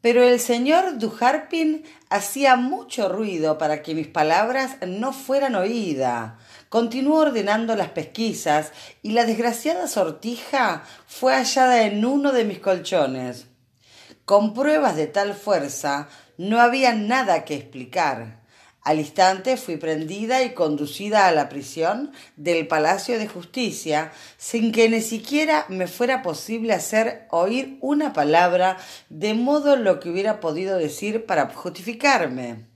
Pero el señor Duharpin hacía mucho ruido para que mis palabras no fueran oídas. Continuó ordenando las pesquisas y la desgraciada sortija fue hallada en uno de mis colchones. Con pruebas de tal fuerza no había nada que explicar. Al instante fui prendida y conducida a la prisión del Palacio de Justicia sin que ni siquiera me fuera posible hacer oír una palabra de modo lo que hubiera podido decir para justificarme.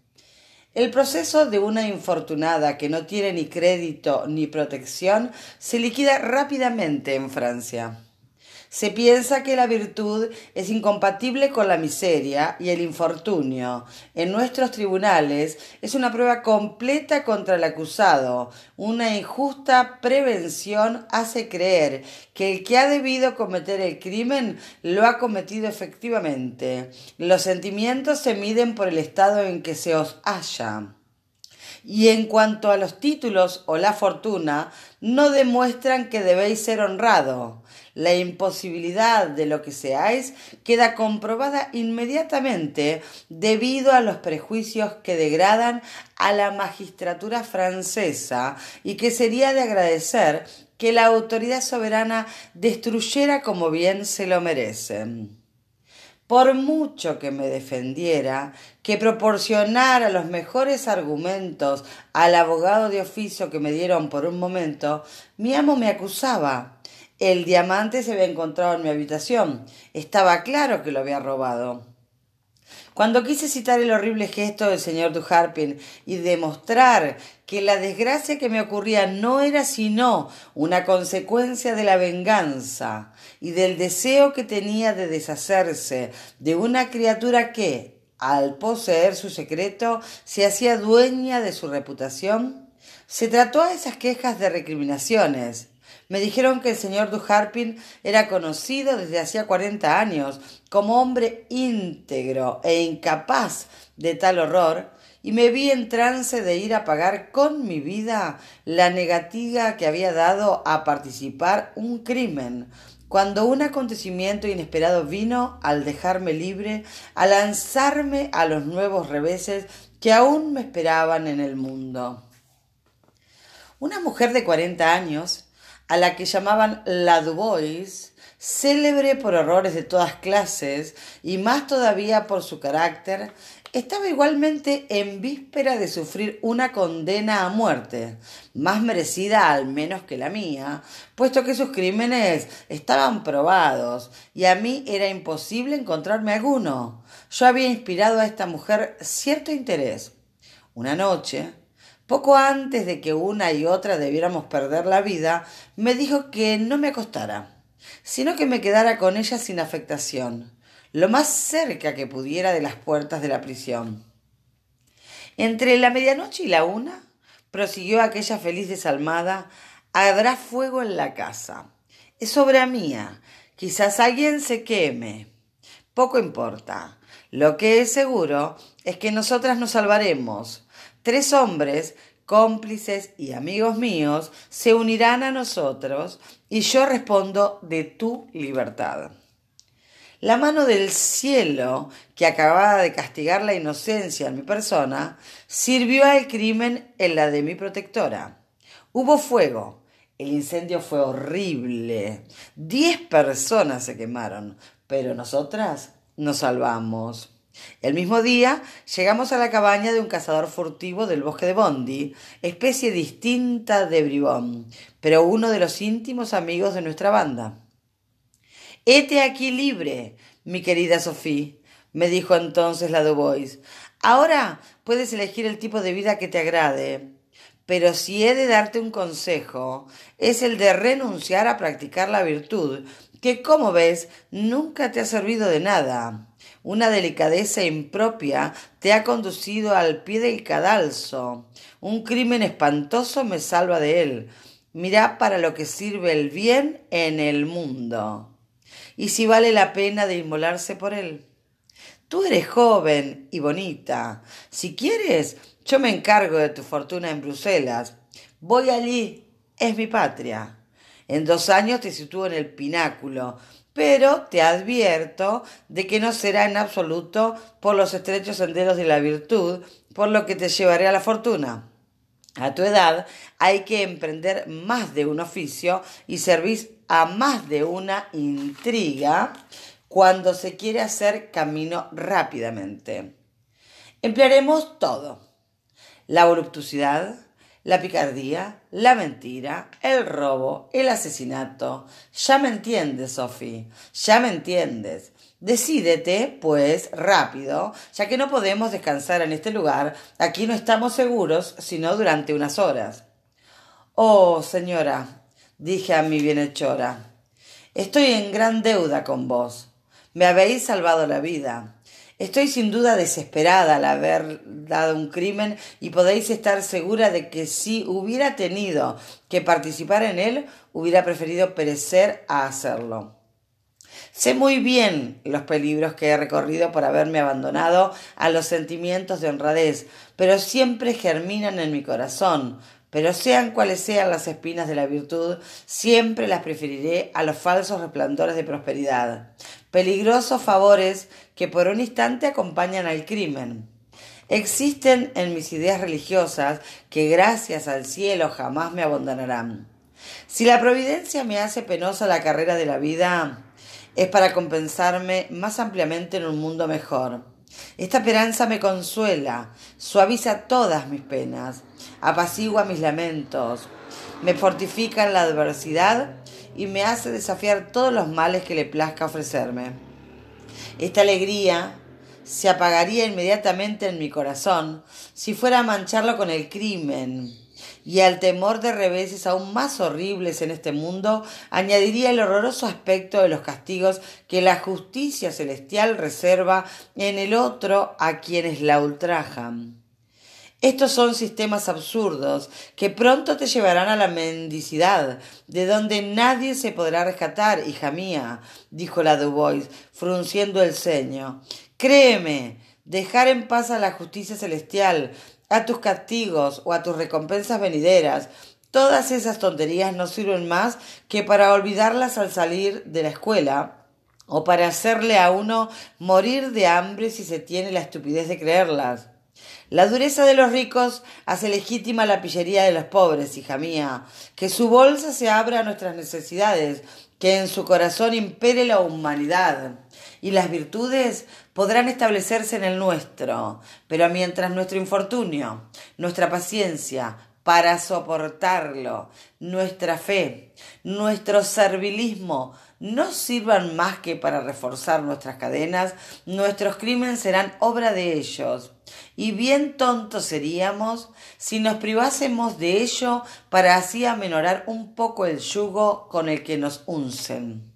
El proceso de una infortunada que no tiene ni crédito ni protección se liquida rápidamente en Francia. Se piensa que la virtud es incompatible con la miseria y el infortunio. En nuestros tribunales es una prueba completa contra el acusado. Una injusta prevención hace creer que el que ha debido cometer el crimen lo ha cometido efectivamente. Los sentimientos se miden por el estado en que se os halla. Y en cuanto a los títulos o la fortuna, no demuestran que debéis ser honrado. La imposibilidad de lo que seáis queda comprobada inmediatamente debido a los prejuicios que degradan a la magistratura francesa y que sería de agradecer que la autoridad soberana destruyera como bien se lo merecen por mucho que me defendiera, que proporcionara los mejores argumentos al abogado de oficio que me dieron por un momento, mi amo me acusaba. El diamante se había encontrado en mi habitación. Estaba claro que lo había robado. Cuando quise citar el horrible gesto del señor Duharpin y demostrar que la desgracia que me ocurría no era sino una consecuencia de la venganza y del deseo que tenía de deshacerse de una criatura que, al poseer su secreto, se hacía dueña de su reputación, se trató a esas quejas de recriminaciones me dijeron que el señor Duharpin era conocido desde hacía cuarenta años como hombre íntegro e incapaz de tal horror, y me vi en trance de ir a pagar con mi vida la negativa que había dado a participar un crimen, cuando un acontecimiento inesperado vino al dejarme libre, a lanzarme a los nuevos reveses que aún me esperaban en el mundo. Una mujer de cuarenta años, a la que llamaban la Dubois, célebre por horrores de todas clases y más todavía por su carácter, estaba igualmente en víspera de sufrir una condena a muerte, más merecida al menos que la mía, puesto que sus crímenes estaban probados y a mí era imposible encontrarme alguno. Yo había inspirado a esta mujer cierto interés. Una noche, poco antes de que una y otra debiéramos perder la vida, me dijo que no me acostara, sino que me quedara con ella sin afectación, lo más cerca que pudiera de las puertas de la prisión. Entre la medianoche y la una, prosiguió aquella feliz desalmada, habrá fuego en la casa. Es obra mía. Quizás alguien se queme. Poco importa. Lo que es seguro es que nosotras nos salvaremos, Tres hombres, cómplices y amigos míos, se unirán a nosotros y yo respondo de tu libertad. La mano del cielo, que acababa de castigar la inocencia en mi persona, sirvió al crimen en la de mi protectora. Hubo fuego. El incendio fue horrible. Diez personas se quemaron, pero nosotras nos salvamos. El mismo día llegamos a la cabaña de un cazador furtivo del bosque de Bondi, especie distinta de bribón, pero uno de los íntimos amigos de nuestra banda. Hete aquí libre, mi querida Sophie, me dijo entonces la Dubois. Ahora puedes elegir el tipo de vida que te agrade. Pero si he de darte un consejo, es el de renunciar a practicar la virtud, que, como ves, nunca te ha servido de nada. Una delicadeza impropia te ha conducido al pie del cadalso. Un crimen espantoso me salva de él. Mira para lo que sirve el bien en el mundo. Y si vale la pena de inmolarse por él. Tú eres joven y bonita. Si quieres, yo me encargo de tu fortuna en Bruselas. Voy allí. Es mi patria. En dos años te sitúo en el pináculo pero te advierto de que no será en absoluto por los estrechos senderos de la virtud, por lo que te llevaré a la fortuna. A tu edad hay que emprender más de un oficio y servir a más de una intriga cuando se quiere hacer camino rápidamente. Emplearemos todo. La voluptuosidad, la picardía, la mentira, el robo, el asesinato. Ya me entiendes, Sophie, ya me entiendes. Decídete, pues, rápido, ya que no podemos descansar en este lugar. Aquí no estamos seguros, sino durante unas horas. Oh, señora, dije a mi bienhechora, estoy en gran deuda con vos. Me habéis salvado la vida. Estoy sin duda desesperada al haber dado un crimen y podéis estar segura de que si hubiera tenido que participar en él, hubiera preferido perecer a hacerlo. Sé muy bien los peligros que he recorrido por haberme abandonado a los sentimientos de honradez, pero siempre germinan en mi corazón, pero sean cuales sean las espinas de la virtud, siempre las preferiré a los falsos resplandores de prosperidad, peligrosos favores que por un instante acompañan al crimen. Existen en mis ideas religiosas que gracias al cielo jamás me abandonarán. Si la providencia me hace penosa la carrera de la vida, es para compensarme más ampliamente en un mundo mejor. Esta esperanza me consuela, suaviza todas mis penas, apacigua mis lamentos, me fortifica en la adversidad y me hace desafiar todos los males que le plazca ofrecerme. Esta alegría se apagaría inmediatamente en mi corazón si fuera a mancharlo con el crimen, y al temor de reveses aún más horribles en este mundo añadiría el horroroso aspecto de los castigos que la justicia celestial reserva en el otro a quienes la ultrajan. Estos son sistemas absurdos que pronto te llevarán a la mendicidad, de donde nadie se podrá rescatar, hija mía, dijo la Dubois, frunciendo el ceño. Créeme, dejar en paz a la justicia celestial, a tus castigos o a tus recompensas venideras. Todas esas tonterías no sirven más que para olvidarlas al salir de la escuela o para hacerle a uno morir de hambre si se tiene la estupidez de creerlas. La dureza de los ricos hace legítima la pillería de los pobres, hija mía. Que su bolsa se abra a nuestras necesidades, que en su corazón impere la humanidad y las virtudes podrán establecerse en el nuestro, pero mientras nuestro infortunio, nuestra paciencia para soportarlo, nuestra fe, nuestro servilismo no sirvan más que para reforzar nuestras cadenas, nuestros crímenes serán obra de ellos. Y bien tontos seríamos si nos privásemos de ello para así amenorar un poco el yugo con el que nos uncen.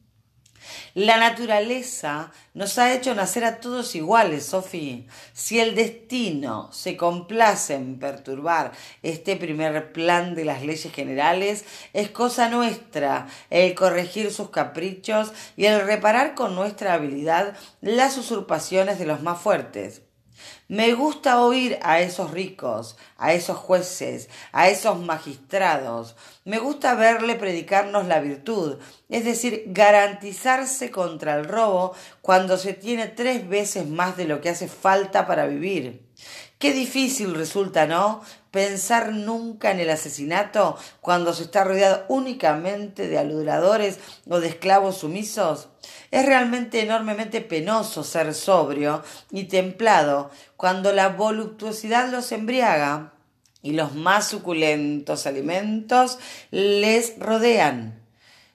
La naturaleza nos ha hecho nacer a todos iguales, Sofía. Si el destino se complace en perturbar este primer plan de las leyes generales, es cosa nuestra el corregir sus caprichos y el reparar con nuestra habilidad las usurpaciones de los más fuertes. Me gusta oír a esos ricos, a esos jueces, a esos magistrados. Me gusta verle predicarnos la virtud, es decir, garantizarse contra el robo cuando se tiene tres veces más de lo que hace falta para vivir. Qué difícil resulta, ¿no? Pensar nunca en el asesinato cuando se está rodeado únicamente de aludiadores o de esclavos sumisos. Es realmente enormemente penoso ser sobrio y templado cuando la voluptuosidad los embriaga y los más suculentos alimentos les rodean.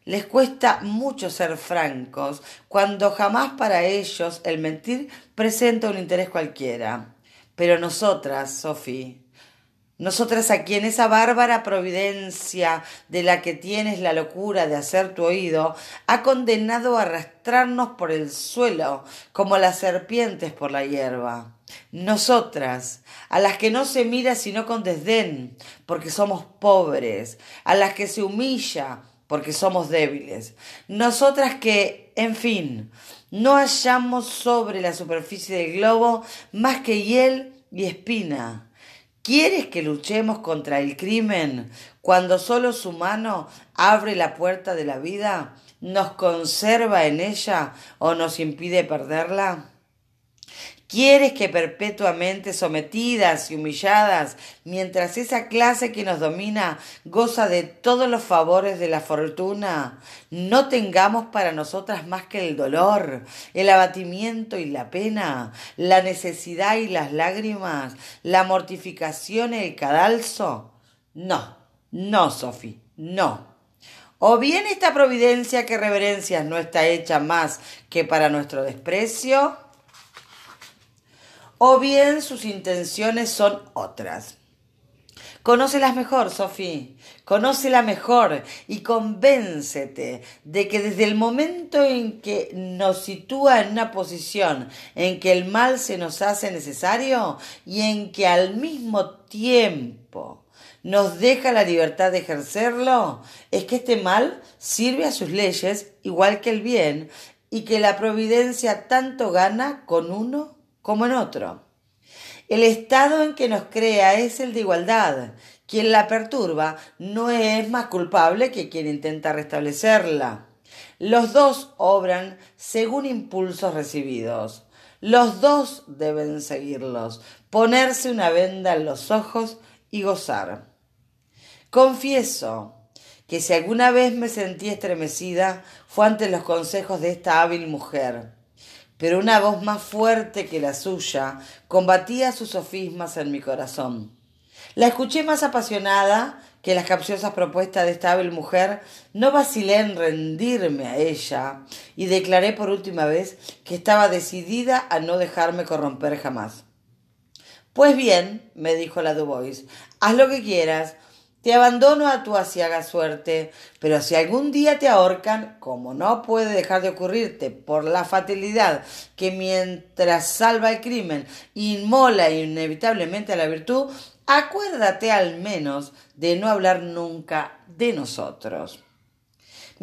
Les cuesta mucho ser francos, cuando jamás para ellos el mentir presenta un interés cualquiera. Pero nosotras, Sophie, nosotras a quien esa bárbara providencia de la que tienes la locura de hacer tu oído ha condenado a arrastrarnos por el suelo como las serpientes por la hierba. Nosotras, a las que no se mira sino con desdén, porque somos pobres, a las que se humilla, porque somos débiles. Nosotras que, en fin, no hallamos sobre la superficie del globo más que hiel y espina. ¿Quieres que luchemos contra el crimen cuando solo su mano abre la puerta de la vida? nos conserva en ella o nos impide perderla? ¿Quieres que perpetuamente sometidas y humilladas, mientras esa clase que nos domina goza de todos los favores de la fortuna, no tengamos para nosotras más que el dolor, el abatimiento y la pena, la necesidad y las lágrimas, la mortificación y el cadalso? No, no, Sofi, no. O bien esta providencia que reverencias no está hecha más que para nuestro desprecio, o bien sus intenciones son otras. Conócelas mejor, Sofía, conócela mejor y convéncete de que desde el momento en que nos sitúa en una posición en que el mal se nos hace necesario y en que al mismo tiempo nos deja la libertad de ejercerlo, es que este mal sirve a sus leyes igual que el bien y que la providencia tanto gana con uno como en otro. El estado en que nos crea es el de igualdad. Quien la perturba no es más culpable que quien intenta restablecerla. Los dos obran según impulsos recibidos. Los dos deben seguirlos, ponerse una venda en los ojos y gozar. Confieso que si alguna vez me sentí estremecida fue ante los consejos de esta hábil mujer pero una voz más fuerte que la suya combatía sus sofismas en mi corazón. La escuché más apasionada que las capciosas propuestas de esta hábil mujer, no vacilé en rendirme a ella y declaré por última vez que estaba decidida a no dejarme corromper jamás. Pues bien, me dijo la Dubois, haz lo que quieras, te abandono a tu asiaga suerte, pero si algún día te ahorcan, como no puede dejar de ocurrirte por la fatalidad que mientras salva el crimen inmola inevitablemente a la virtud, acuérdate al menos de no hablar nunca de nosotros.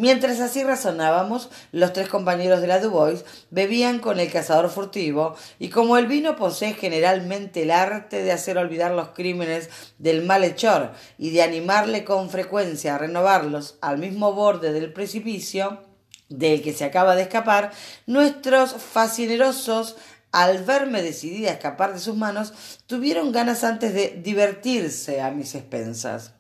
Mientras así razonábamos, los tres compañeros de la Dubois bebían con el cazador furtivo, y como el vino posee generalmente el arte de hacer olvidar los crímenes del malhechor y de animarle con frecuencia a renovarlos al mismo borde del precipicio del que se acaba de escapar, nuestros fascinerosos al verme decidida a escapar de sus manos, tuvieron ganas antes de divertirse a mis expensas.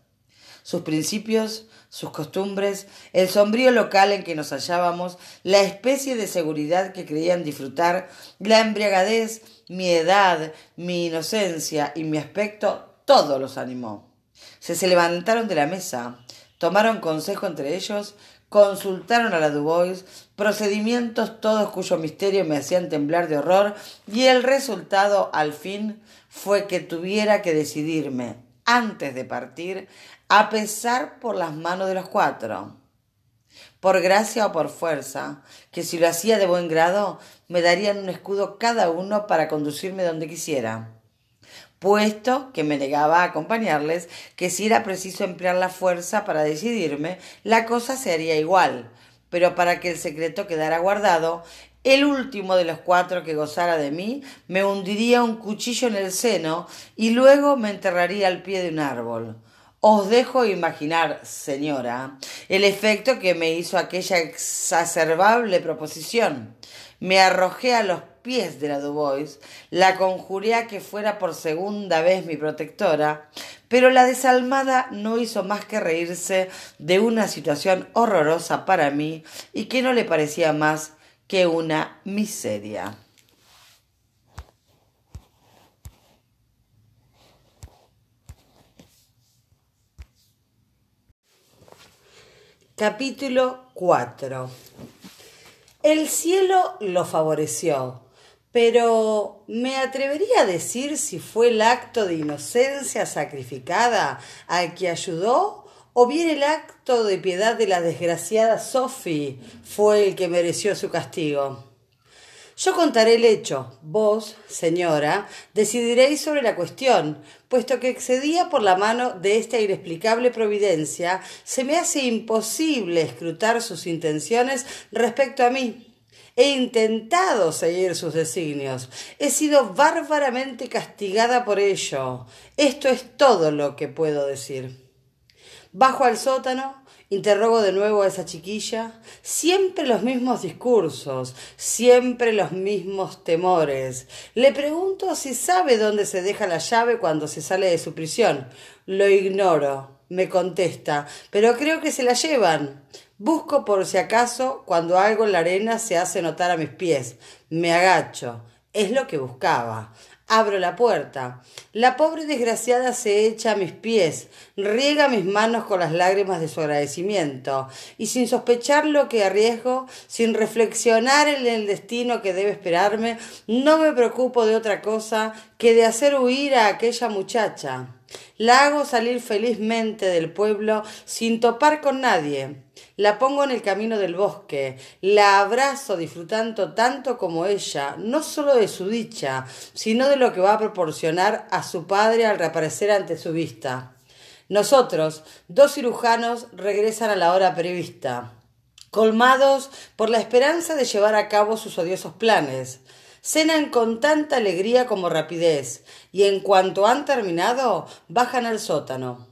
Sus principios sus costumbres, el sombrío local en que nos hallábamos, la especie de seguridad que creían disfrutar, la embriagadez, mi edad, mi inocencia y mi aspecto, todo los animó. Se, se levantaron de la mesa, tomaron consejo entre ellos, consultaron a la Dubois, procedimientos todos cuyo misterio me hacían temblar de horror, y el resultado, al fin, fue que tuviera que decidirme, antes de partir, a pesar por las manos de los cuatro. Por gracia o por fuerza, que si lo hacía de buen grado, me darían un escudo cada uno para conducirme donde quisiera. Puesto que me negaba a acompañarles, que si era preciso emplear la fuerza para decidirme, la cosa se haría igual. Pero para que el secreto quedara guardado, el último de los cuatro que gozara de mí me hundiría un cuchillo en el seno y luego me enterraría al pie de un árbol. Os dejo imaginar, señora, el efecto que me hizo aquella exacerbable proposición. Me arrojé a los pies de la Dubois, la conjuré a que fuera por segunda vez mi protectora, pero la desalmada no hizo más que reírse de una situación horrorosa para mí y que no le parecía más que una miseria. Capítulo 4 El cielo lo favoreció, pero me atrevería a decir si fue el acto de inocencia sacrificada al que ayudó o bien el acto de piedad de la desgraciada Sophie fue el que mereció su castigo. Yo contaré el hecho. Vos, señora, decidiréis sobre la cuestión, puesto que excedía por la mano de esta inexplicable providencia, se me hace imposible escrutar sus intenciones respecto a mí. He intentado seguir sus designios. He sido bárbaramente castigada por ello. Esto es todo lo que puedo decir. Bajo al sótano Interrogo de nuevo a esa chiquilla. Siempre los mismos discursos, siempre los mismos temores. Le pregunto si sabe dónde se deja la llave cuando se sale de su prisión. Lo ignoro, me contesta, pero creo que se la llevan. Busco por si acaso cuando algo en la arena se hace notar a mis pies. Me agacho. Es lo que buscaba. Abro la puerta. La pobre desgraciada se echa a mis pies, riega mis manos con las lágrimas de su agradecimiento, y sin sospechar lo que arriesgo, sin reflexionar en el destino que debe esperarme, no me preocupo de otra cosa que de hacer huir a aquella muchacha. La hago salir felizmente del pueblo sin topar con nadie. La pongo en el camino del bosque, la abrazo disfrutando tanto como ella, no solo de su dicha, sino de lo que va a proporcionar a su padre al reaparecer ante su vista. Nosotros, dos cirujanos, regresan a la hora prevista, colmados por la esperanza de llevar a cabo sus odiosos planes. Cenan con tanta alegría como rapidez, y en cuanto han terminado, bajan al sótano.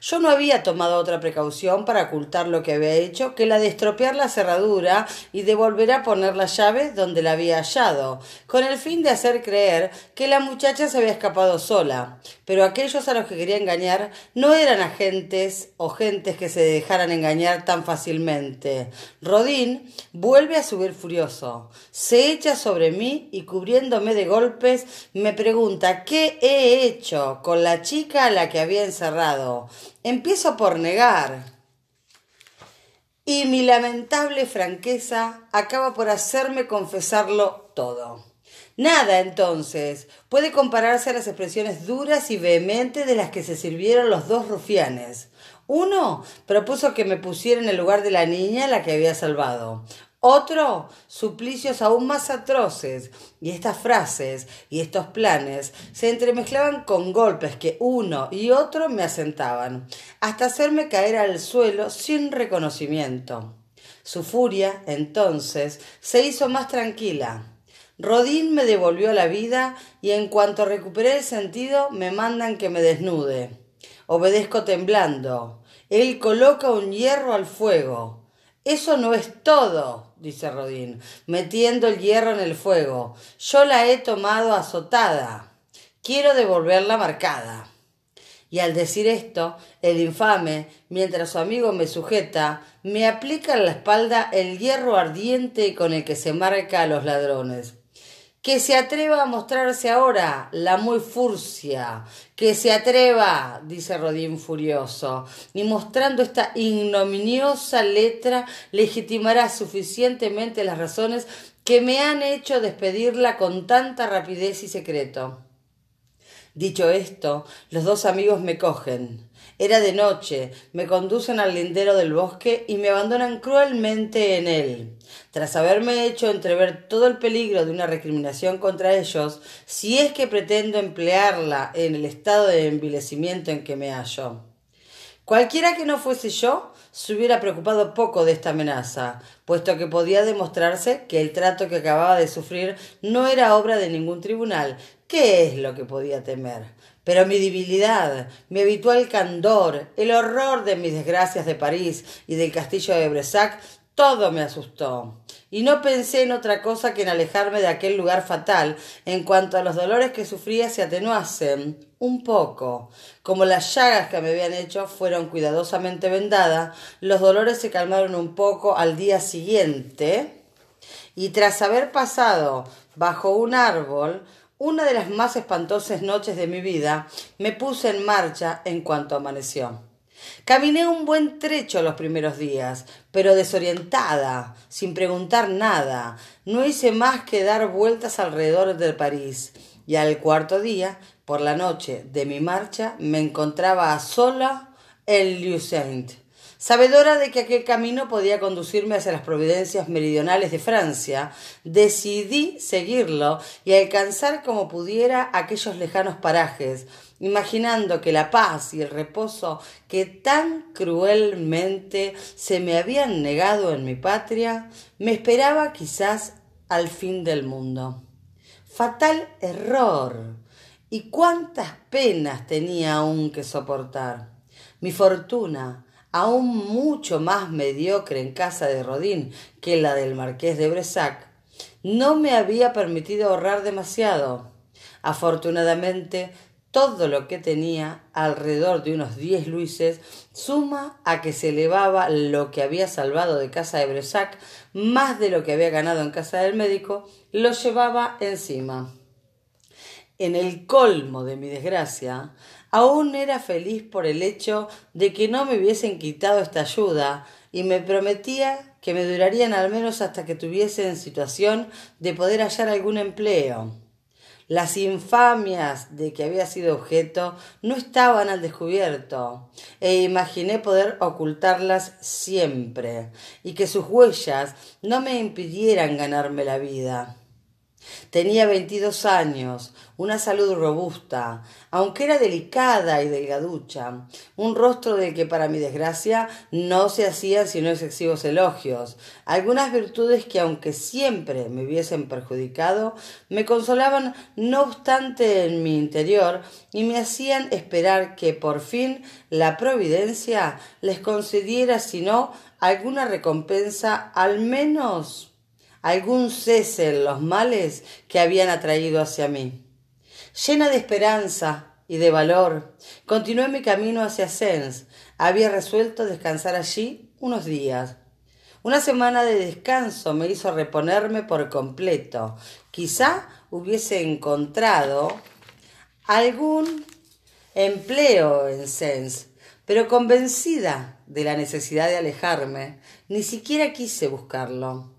Yo no había tomado otra precaución para ocultar lo que había hecho que la de estropear la cerradura y de volver a poner la llave donde la había hallado, con el fin de hacer creer que la muchacha se había escapado sola. Pero aquellos a los que quería engañar no eran agentes o gentes que se dejaran engañar tan fácilmente. Rodín vuelve a subir furioso, se echa sobre mí y cubriéndome de golpes me pregunta qué he hecho con la chica a la que había encerrado. Empiezo por negar. Y mi lamentable franqueza acaba por hacerme confesarlo todo. Nada, entonces, puede compararse a las expresiones duras y vehementes de las que se sirvieron los dos rufianes. Uno propuso que me pusiera en el lugar de la niña a la que había salvado. Otro, suplicios aún más atroces, y estas frases y estos planes se entremezclaban con golpes que uno y otro me asentaban, hasta hacerme caer al suelo sin reconocimiento. Su furia, entonces, se hizo más tranquila. Rodín me devolvió la vida y en cuanto recuperé el sentido me mandan que me desnude. Obedezco temblando. Él coloca un hierro al fuego. Eso no es todo, dice Rodín, metiendo el hierro en el fuego. Yo la he tomado azotada. Quiero devolverla marcada. Y al decir esto, el infame, mientras su amigo me sujeta, me aplica en la espalda el hierro ardiente con el que se marca a los ladrones. Que se atreva a mostrarse ahora la muy furcia. Que se atreva, dice Rodín furioso, y mostrando esta ignominiosa letra legitimará suficientemente las razones que me han hecho despedirla con tanta rapidez y secreto. Dicho esto, los dos amigos me cogen. Era de noche, me conducen al lindero del bosque y me abandonan cruelmente en él. Tras haberme hecho entrever todo el peligro de una recriminación contra ellos, si es que pretendo emplearla en el estado de envilecimiento en que me hallo. Cualquiera que no fuese yo se hubiera preocupado poco de esta amenaza, puesto que podía demostrarse que el trato que acababa de sufrir no era obra de ningún tribunal. ¿Qué es lo que podía temer? Pero mi debilidad, mi habitual candor, el horror de mis desgracias de París y del castillo de Bresac, todo me asustó. Y no pensé en otra cosa que en alejarme de aquel lugar fatal, en cuanto a los dolores que sufría se atenuasen un poco. Como las llagas que me habían hecho fueron cuidadosamente vendadas, los dolores se calmaron un poco al día siguiente, y tras haber pasado bajo un árbol, una de las más espantosas noches de mi vida me puse en marcha en cuanto amaneció. Caminé un buen trecho los primeros días, pero desorientada, sin preguntar nada. No hice más que dar vueltas alrededor de París, y al cuarto día, por la noche de mi marcha, me encontraba sola en Lucent Sabedora de que aquel camino podía conducirme hacia las providencias meridionales de Francia, decidí seguirlo y alcanzar como pudiera aquellos lejanos parajes, imaginando que la paz y el reposo que tan cruelmente se me habían negado en mi patria, me esperaba quizás al fin del mundo. Fatal error. Y cuántas penas tenía aún que soportar. Mi fortuna, aún mucho más mediocre en casa de Rodín que la del marqués de Bresac, no me había permitido ahorrar demasiado. Afortunadamente, todo lo que tenía, alrededor de unos diez luises, suma a que se elevaba lo que había salvado de casa de Bresac, más de lo que había ganado en casa del médico, lo llevaba encima. En el colmo de mi desgracia, aún era feliz por el hecho de que no me hubiesen quitado esta ayuda y me prometía que me durarían al menos hasta que tuviese en situación de poder hallar algún empleo. Las infamias de que había sido objeto no estaban al descubierto, e imaginé poder ocultarlas siempre, y que sus huellas no me impidieran ganarme la vida. Tenía veintidós años, una salud robusta, aunque era delicada y delgaducha, un rostro del que para mi desgracia no se hacían sino excesivos elogios, algunas virtudes que aunque siempre me hubiesen perjudicado, me consolaban no obstante en mi interior y me hacían esperar que por fin la providencia les concediera si no alguna recompensa al menos algún cese en los males que habían atraído hacia mí. Llena de esperanza y de valor, continué mi camino hacia Sens. Había resuelto descansar allí unos días. Una semana de descanso me hizo reponerme por completo. Quizá hubiese encontrado algún empleo en Sens, pero convencida de la necesidad de alejarme, ni siquiera quise buscarlo.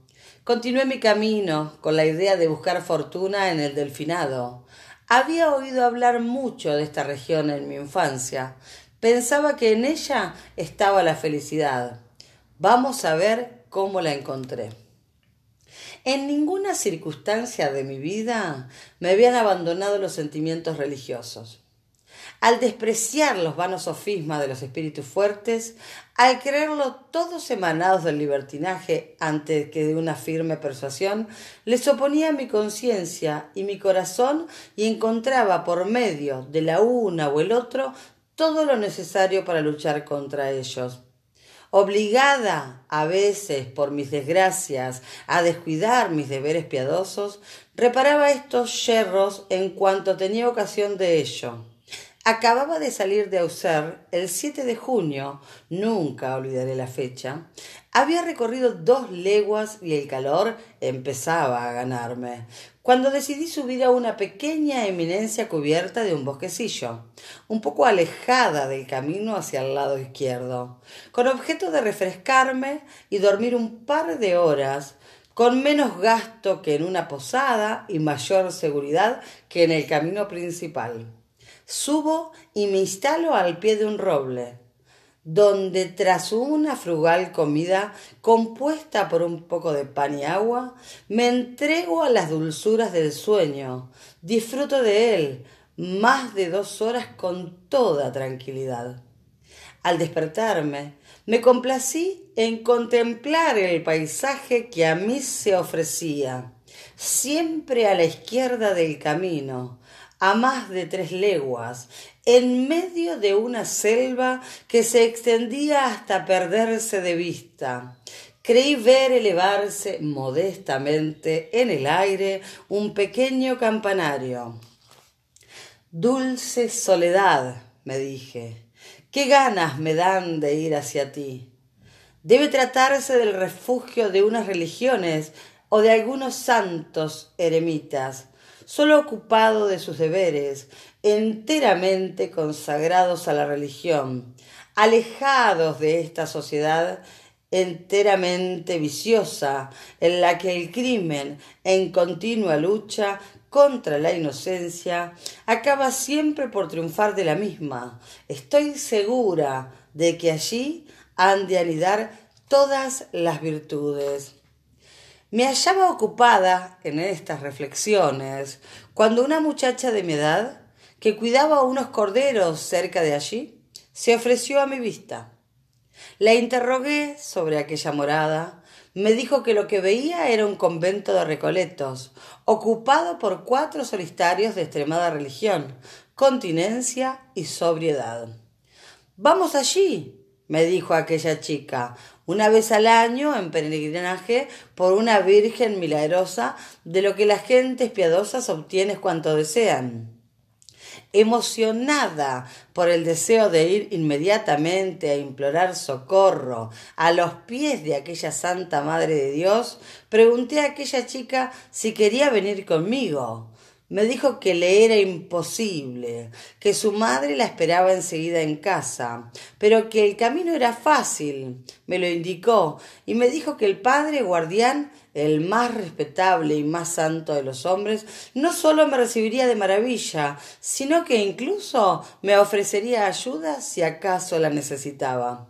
Continué mi camino con la idea de buscar fortuna en el delfinado. Había oído hablar mucho de esta región en mi infancia. Pensaba que en ella estaba la felicidad. Vamos a ver cómo la encontré. En ninguna circunstancia de mi vida me habían abandonado los sentimientos religiosos al despreciar los vanos sofismas de los espíritus fuertes, al creerlo todos emanados del libertinaje antes que de una firme persuasión, les oponía mi conciencia y mi corazón y encontraba por medio de la una o el otro todo lo necesario para luchar contra ellos obligada a veces por mis desgracias a descuidar mis deberes piadosos, reparaba estos yerros en cuanto tenía ocasión de ello. Acababa de salir de Auxerre el 7 de junio, nunca olvidaré la fecha. Había recorrido dos leguas y el calor empezaba a ganarme, cuando decidí subir a una pequeña eminencia cubierta de un bosquecillo, un poco alejada del camino hacia el lado izquierdo, con objeto de refrescarme y dormir un par de horas, con menos gasto que en una posada y mayor seguridad que en el camino principal. Subo y me instalo al pie de un roble, donde tras una frugal comida compuesta por un poco de pan y agua, me entrego a las dulzuras del sueño, disfruto de él más de dos horas con toda tranquilidad. Al despertarme, me complací en contemplar el paisaje que a mí se ofrecía, siempre a la izquierda del camino, a más de tres leguas, en medio de una selva que se extendía hasta perderse de vista. Creí ver elevarse modestamente en el aire un pequeño campanario. Dulce soledad, me dije, qué ganas me dan de ir hacia ti. Debe tratarse del refugio de unas religiones o de algunos santos eremitas, solo ocupado de sus deberes, enteramente consagrados a la religión, alejados de esta sociedad enteramente viciosa, en la que el crimen, en continua lucha contra la inocencia, acaba siempre por triunfar de la misma. Estoy segura de que allí han de anidar todas las virtudes. Me hallaba ocupada en estas reflexiones cuando una muchacha de mi edad, que cuidaba unos corderos cerca de allí, se ofreció a mi vista. La interrogué sobre aquella morada, me dijo que lo que veía era un convento de recoletos, ocupado por cuatro solitarios de extremada religión, continencia y sobriedad. Vamos allí, me dijo aquella chica, una vez al año en peregrinaje por una Virgen milagrosa, de lo que las gentes piadosas obtienen cuanto desean. Emocionada por el deseo de ir inmediatamente a implorar socorro a los pies de aquella Santa Madre de Dios, pregunté a aquella chica si quería venir conmigo. Me dijo que le era imposible, que su madre la esperaba enseguida en casa, pero que el camino era fácil. Me lo indicó y me dijo que el padre guardián, el más respetable y más santo de los hombres, no solo me recibiría de maravilla, sino que incluso me ofrecería ayuda si acaso la necesitaba.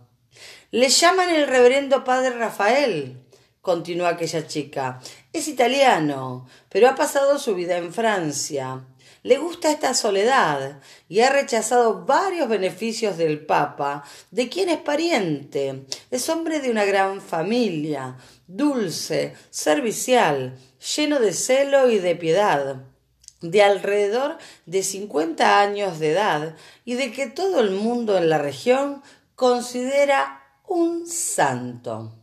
Le llaman el reverendo padre Rafael, continuó aquella chica. Es italiano, pero ha pasado su vida en Francia. Le gusta esta soledad y ha rechazado varios beneficios del Papa, de quien es pariente. Es hombre de una gran familia, dulce, servicial, lleno de celo y de piedad de alrededor de cincuenta años de edad y de que todo el mundo en la región considera un santo.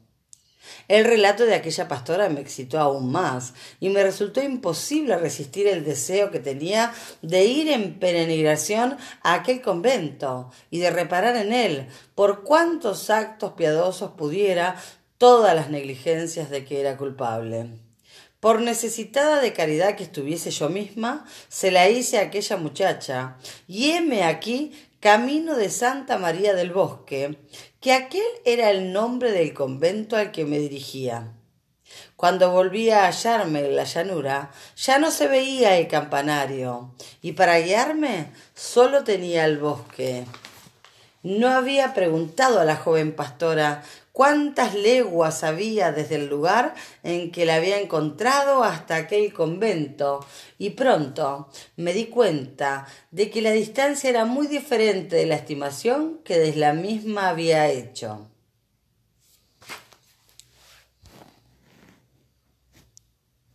El relato de aquella pastora me excitó aún más y me resultó imposible resistir el deseo que tenía de ir en peregrinación a aquel convento y de reparar en él, por cuantos actos piadosos pudiera, todas las negligencias de que era culpable. Por necesitada de caridad que estuviese yo misma, se la hice a aquella muchacha, y heme aquí camino de Santa María del Bosque, que aquel era el nombre del convento al que me dirigía. Cuando volví a hallarme en la llanura, ya no se veía el campanario, y para guiarme solo tenía el bosque. No había preguntado a la joven pastora cuántas leguas había desde el lugar en que la había encontrado hasta aquel convento, y pronto me di cuenta de que la distancia era muy diferente de la estimación que desde la misma había hecho.